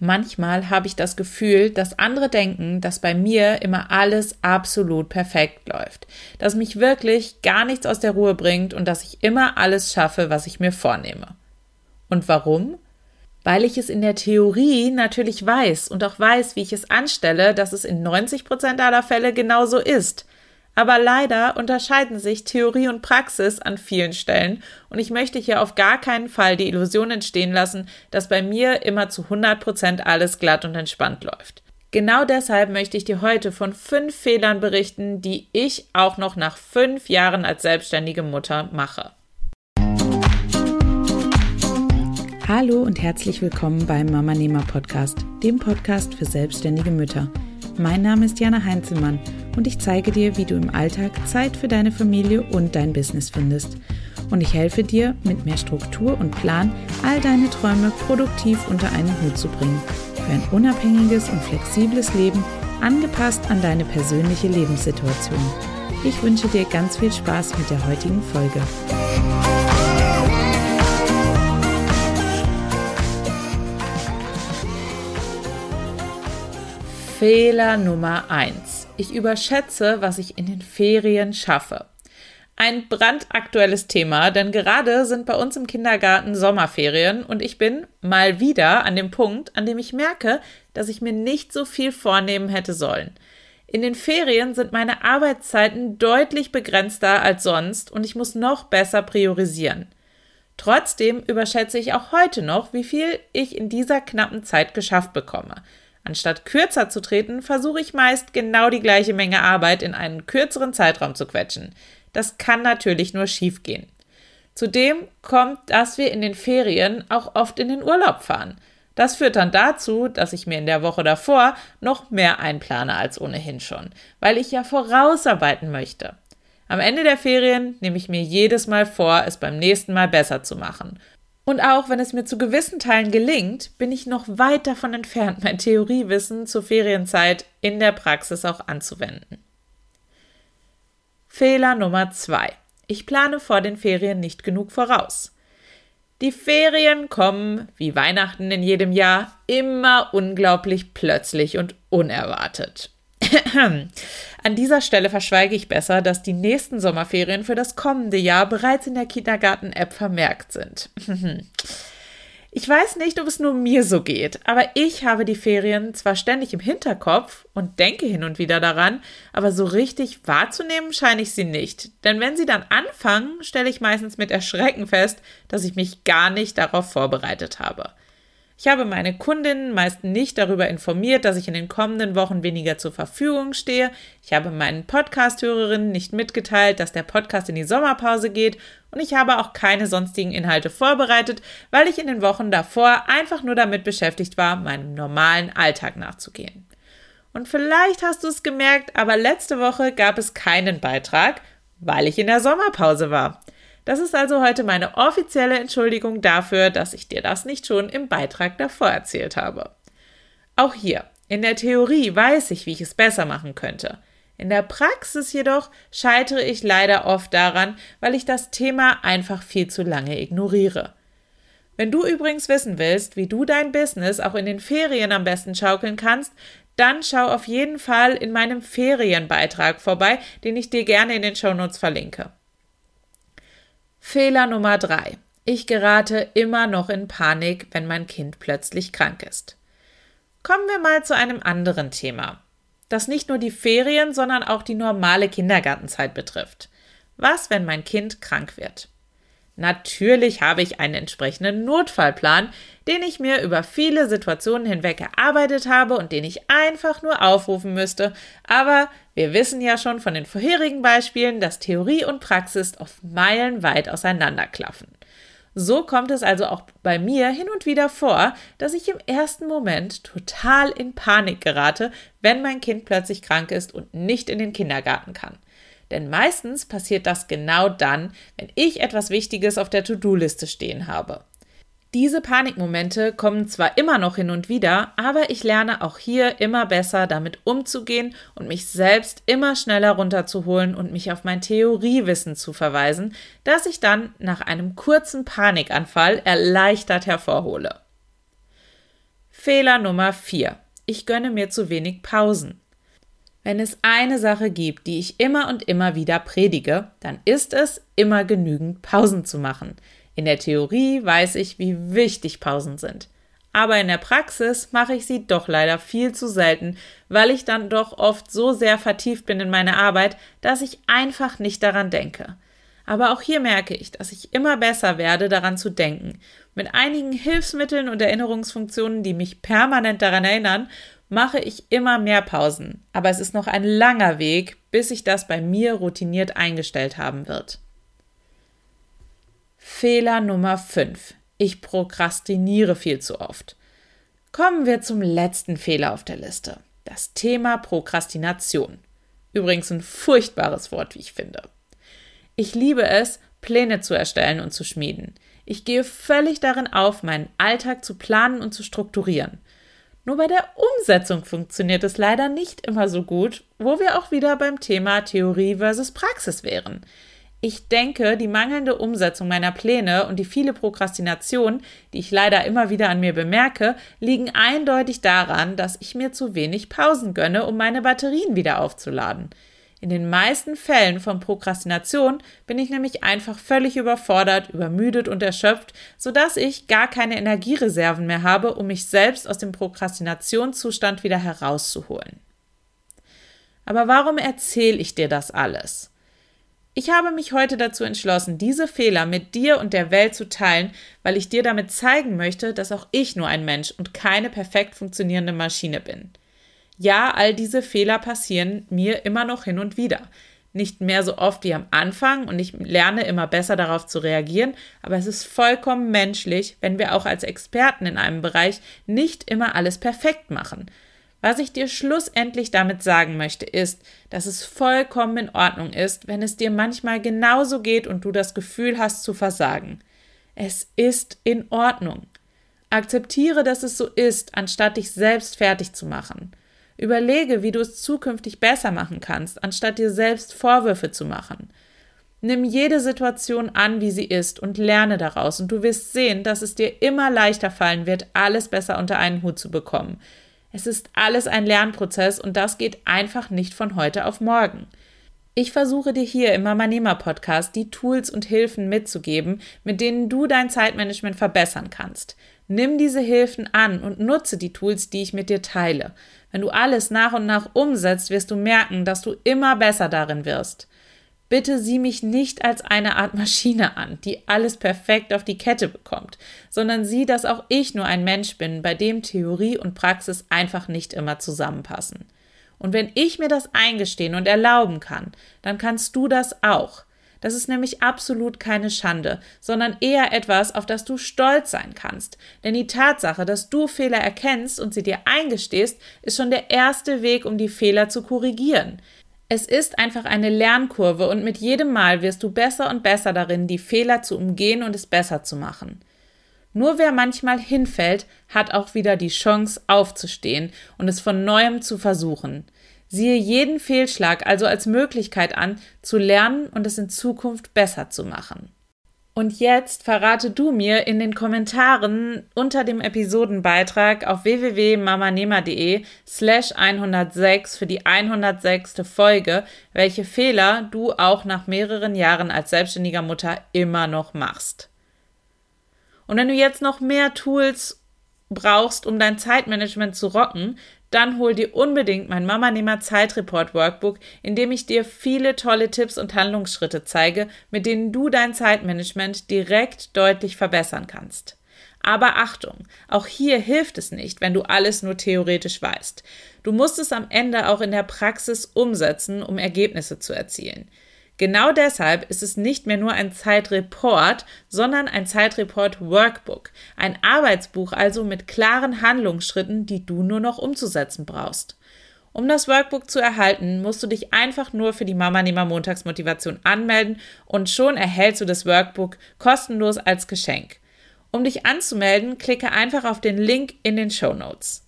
Manchmal habe ich das Gefühl, dass andere denken, dass bei mir immer alles absolut perfekt läuft, dass mich wirklich gar nichts aus der Ruhe bringt und dass ich immer alles schaffe, was ich mir vornehme. Und warum? Weil ich es in der Theorie natürlich weiß und auch weiß, wie ich es anstelle, dass es in 90 Prozent aller Fälle genauso ist. Aber leider unterscheiden sich Theorie und Praxis an vielen Stellen und ich möchte hier auf gar keinen Fall die Illusion entstehen lassen, dass bei mir immer zu 100 Prozent alles glatt und entspannt läuft. Genau deshalb möchte ich dir heute von fünf Fehlern berichten, die ich auch noch nach fünf Jahren als selbstständige Mutter mache. Hallo und herzlich willkommen beim Mama Nehmer Podcast, dem Podcast für selbstständige Mütter. Mein Name ist Jana Heinzelmann und ich zeige dir, wie du im Alltag Zeit für deine Familie und dein Business findest. Und ich helfe dir, mit mehr Struktur und Plan all deine Träume produktiv unter einen Hut zu bringen. Für ein unabhängiges und flexibles Leben, angepasst an deine persönliche Lebenssituation. Ich wünsche dir ganz viel Spaß mit der heutigen Folge. Fehler Nummer eins ich überschätze, was ich in den Ferien schaffe. Ein brandaktuelles Thema, denn gerade sind bei uns im Kindergarten Sommerferien und ich bin mal wieder an dem Punkt, an dem ich merke, dass ich mir nicht so viel vornehmen hätte sollen. In den Ferien sind meine Arbeitszeiten deutlich begrenzter als sonst und ich muss noch besser priorisieren. Trotzdem überschätze ich auch heute noch, wie viel ich in dieser knappen Zeit geschafft bekomme. Anstatt kürzer zu treten, versuche ich meist genau die gleiche Menge Arbeit in einen kürzeren Zeitraum zu quetschen. Das kann natürlich nur schiefgehen. Zudem kommt, dass wir in den Ferien auch oft in den Urlaub fahren. Das führt dann dazu, dass ich mir in der Woche davor noch mehr einplane als ohnehin schon, weil ich ja vorausarbeiten möchte. Am Ende der Ferien nehme ich mir jedes Mal vor, es beim nächsten Mal besser zu machen. Und auch wenn es mir zu gewissen Teilen gelingt, bin ich noch weit davon entfernt, mein Theoriewissen zur Ferienzeit in der Praxis auch anzuwenden. Fehler Nummer zwei: Ich plane vor den Ferien nicht genug voraus. Die Ferien kommen, wie Weihnachten in jedem Jahr, immer unglaublich plötzlich und unerwartet. An dieser Stelle verschweige ich besser, dass die nächsten Sommerferien für das kommende Jahr bereits in der Kindergarten-App vermerkt sind. Ich weiß nicht, ob es nur mir so geht, aber ich habe die Ferien zwar ständig im Hinterkopf und denke hin und wieder daran, aber so richtig wahrzunehmen scheine ich sie nicht. Denn wenn sie dann anfangen, stelle ich meistens mit Erschrecken fest, dass ich mich gar nicht darauf vorbereitet habe. Ich habe meine Kundinnen meist nicht darüber informiert, dass ich in den kommenden Wochen weniger zur Verfügung stehe. Ich habe meinen Podcast-Hörerinnen nicht mitgeteilt, dass der Podcast in die Sommerpause geht und ich habe auch keine sonstigen Inhalte vorbereitet, weil ich in den Wochen davor einfach nur damit beschäftigt war, meinem normalen Alltag nachzugehen. Und vielleicht hast du es gemerkt, aber letzte Woche gab es keinen Beitrag, weil ich in der Sommerpause war. Das ist also heute meine offizielle Entschuldigung dafür, dass ich dir das nicht schon im Beitrag davor erzählt habe. Auch hier, in der Theorie weiß ich, wie ich es besser machen könnte. In der Praxis jedoch scheitere ich leider oft daran, weil ich das Thema einfach viel zu lange ignoriere. Wenn du übrigens wissen willst, wie du dein Business auch in den Ferien am besten schaukeln kannst, dann schau auf jeden Fall in meinem Ferienbeitrag vorbei, den ich dir gerne in den Shownotes verlinke. Fehler Nummer drei. Ich gerate immer noch in Panik, wenn mein Kind plötzlich krank ist. Kommen wir mal zu einem anderen Thema, das nicht nur die Ferien, sondern auch die normale Kindergartenzeit betrifft. Was, wenn mein Kind krank wird? Natürlich habe ich einen entsprechenden Notfallplan, den ich mir über viele Situationen hinweg erarbeitet habe und den ich einfach nur aufrufen müsste. Aber wir wissen ja schon von den vorherigen Beispielen, dass Theorie und Praxis auf Meilen weit auseinanderklaffen. So kommt es also auch bei mir hin und wieder vor, dass ich im ersten Moment total in Panik gerate, wenn mein Kind plötzlich krank ist und nicht in den Kindergarten kann. Denn meistens passiert das genau dann, wenn ich etwas Wichtiges auf der To-Do-Liste stehen habe. Diese Panikmomente kommen zwar immer noch hin und wieder, aber ich lerne auch hier immer besser damit umzugehen und mich selbst immer schneller runterzuholen und mich auf mein Theoriewissen zu verweisen, das ich dann nach einem kurzen Panikanfall erleichtert hervorhole. Fehler Nummer 4. Ich gönne mir zu wenig Pausen. Wenn es eine Sache gibt, die ich immer und immer wieder predige, dann ist es, immer genügend Pausen zu machen. In der Theorie weiß ich, wie wichtig Pausen sind. Aber in der Praxis mache ich sie doch leider viel zu selten, weil ich dann doch oft so sehr vertieft bin in meine Arbeit, dass ich einfach nicht daran denke. Aber auch hier merke ich, dass ich immer besser werde, daran zu denken. Mit einigen Hilfsmitteln und Erinnerungsfunktionen, die mich permanent daran erinnern mache ich immer mehr Pausen, aber es ist noch ein langer Weg, bis sich das bei mir routiniert eingestellt haben wird. Fehler Nummer 5. Ich prokrastiniere viel zu oft. Kommen wir zum letzten Fehler auf der Liste. Das Thema Prokrastination. Übrigens ein furchtbares Wort, wie ich finde. Ich liebe es, Pläne zu erstellen und zu schmieden. Ich gehe völlig darin auf, meinen Alltag zu planen und zu strukturieren. Nur bei der Umsetzung funktioniert es leider nicht immer so gut, wo wir auch wieder beim Thema Theorie versus Praxis wären. Ich denke, die mangelnde Umsetzung meiner Pläne und die viele Prokrastination, die ich leider immer wieder an mir bemerke, liegen eindeutig daran, dass ich mir zu wenig Pausen gönne, um meine Batterien wieder aufzuladen. In den meisten Fällen von Prokrastination bin ich nämlich einfach völlig überfordert, übermüdet und erschöpft, sodass ich gar keine Energiereserven mehr habe, um mich selbst aus dem Prokrastinationszustand wieder herauszuholen. Aber warum erzähle ich dir das alles? Ich habe mich heute dazu entschlossen, diese Fehler mit dir und der Welt zu teilen, weil ich dir damit zeigen möchte, dass auch ich nur ein Mensch und keine perfekt funktionierende Maschine bin. Ja, all diese Fehler passieren mir immer noch hin und wieder. Nicht mehr so oft wie am Anfang und ich lerne immer besser darauf zu reagieren, aber es ist vollkommen menschlich, wenn wir auch als Experten in einem Bereich nicht immer alles perfekt machen. Was ich dir schlussendlich damit sagen möchte, ist, dass es vollkommen in Ordnung ist, wenn es dir manchmal genauso geht und du das Gefühl hast zu versagen. Es ist in Ordnung. Akzeptiere, dass es so ist, anstatt dich selbst fertig zu machen. Überlege, wie du es zukünftig besser machen kannst, anstatt dir selbst Vorwürfe zu machen. Nimm jede Situation an, wie sie ist, und lerne daraus, und du wirst sehen, dass es dir immer leichter fallen wird, alles besser unter einen Hut zu bekommen. Es ist alles ein Lernprozess und das geht einfach nicht von heute auf morgen. Ich versuche dir hier im Mama Nehmer Podcast die Tools und Hilfen mitzugeben, mit denen du dein Zeitmanagement verbessern kannst. Nimm diese Hilfen an und nutze die Tools, die ich mit dir teile. Wenn du alles nach und nach umsetzt, wirst du merken, dass du immer besser darin wirst. Bitte sieh mich nicht als eine Art Maschine an, die alles perfekt auf die Kette bekommt, sondern sieh, dass auch ich nur ein Mensch bin, bei dem Theorie und Praxis einfach nicht immer zusammenpassen. Und wenn ich mir das eingestehen und erlauben kann, dann kannst du das auch. Das ist nämlich absolut keine Schande, sondern eher etwas, auf das du stolz sein kannst. Denn die Tatsache, dass du Fehler erkennst und sie dir eingestehst, ist schon der erste Weg, um die Fehler zu korrigieren. Es ist einfach eine Lernkurve und mit jedem Mal wirst du besser und besser darin, die Fehler zu umgehen und es besser zu machen. Nur wer manchmal hinfällt, hat auch wieder die Chance aufzustehen und es von neuem zu versuchen. Siehe jeden Fehlschlag also als Möglichkeit an, zu lernen und es in Zukunft besser zu machen. Und jetzt verrate du mir in den Kommentaren unter dem Episodenbeitrag auf www.mamanema.de slash 106 für die 106. Folge, welche Fehler du auch nach mehreren Jahren als selbstständiger Mutter immer noch machst. Und wenn du jetzt noch mehr Tools brauchst, um dein Zeitmanagement zu rocken, dann hol dir unbedingt mein Mama Nehmer Zeitreport Workbook, in dem ich dir viele tolle Tipps und Handlungsschritte zeige, mit denen du dein Zeitmanagement direkt deutlich verbessern kannst. Aber Achtung, auch hier hilft es nicht, wenn du alles nur theoretisch weißt. Du musst es am Ende auch in der Praxis umsetzen, um Ergebnisse zu erzielen. Genau deshalb ist es nicht mehr nur ein Zeitreport, sondern ein Zeitreport Workbook, ein Arbeitsbuch also mit klaren Handlungsschritten, die du nur noch umzusetzen brauchst. Um das Workbook zu erhalten, musst du dich einfach nur für die Mama Nehmer Montagsmotivation anmelden und schon erhältst du das Workbook kostenlos als Geschenk. Um dich anzumelden, klicke einfach auf den Link in den Show Notes.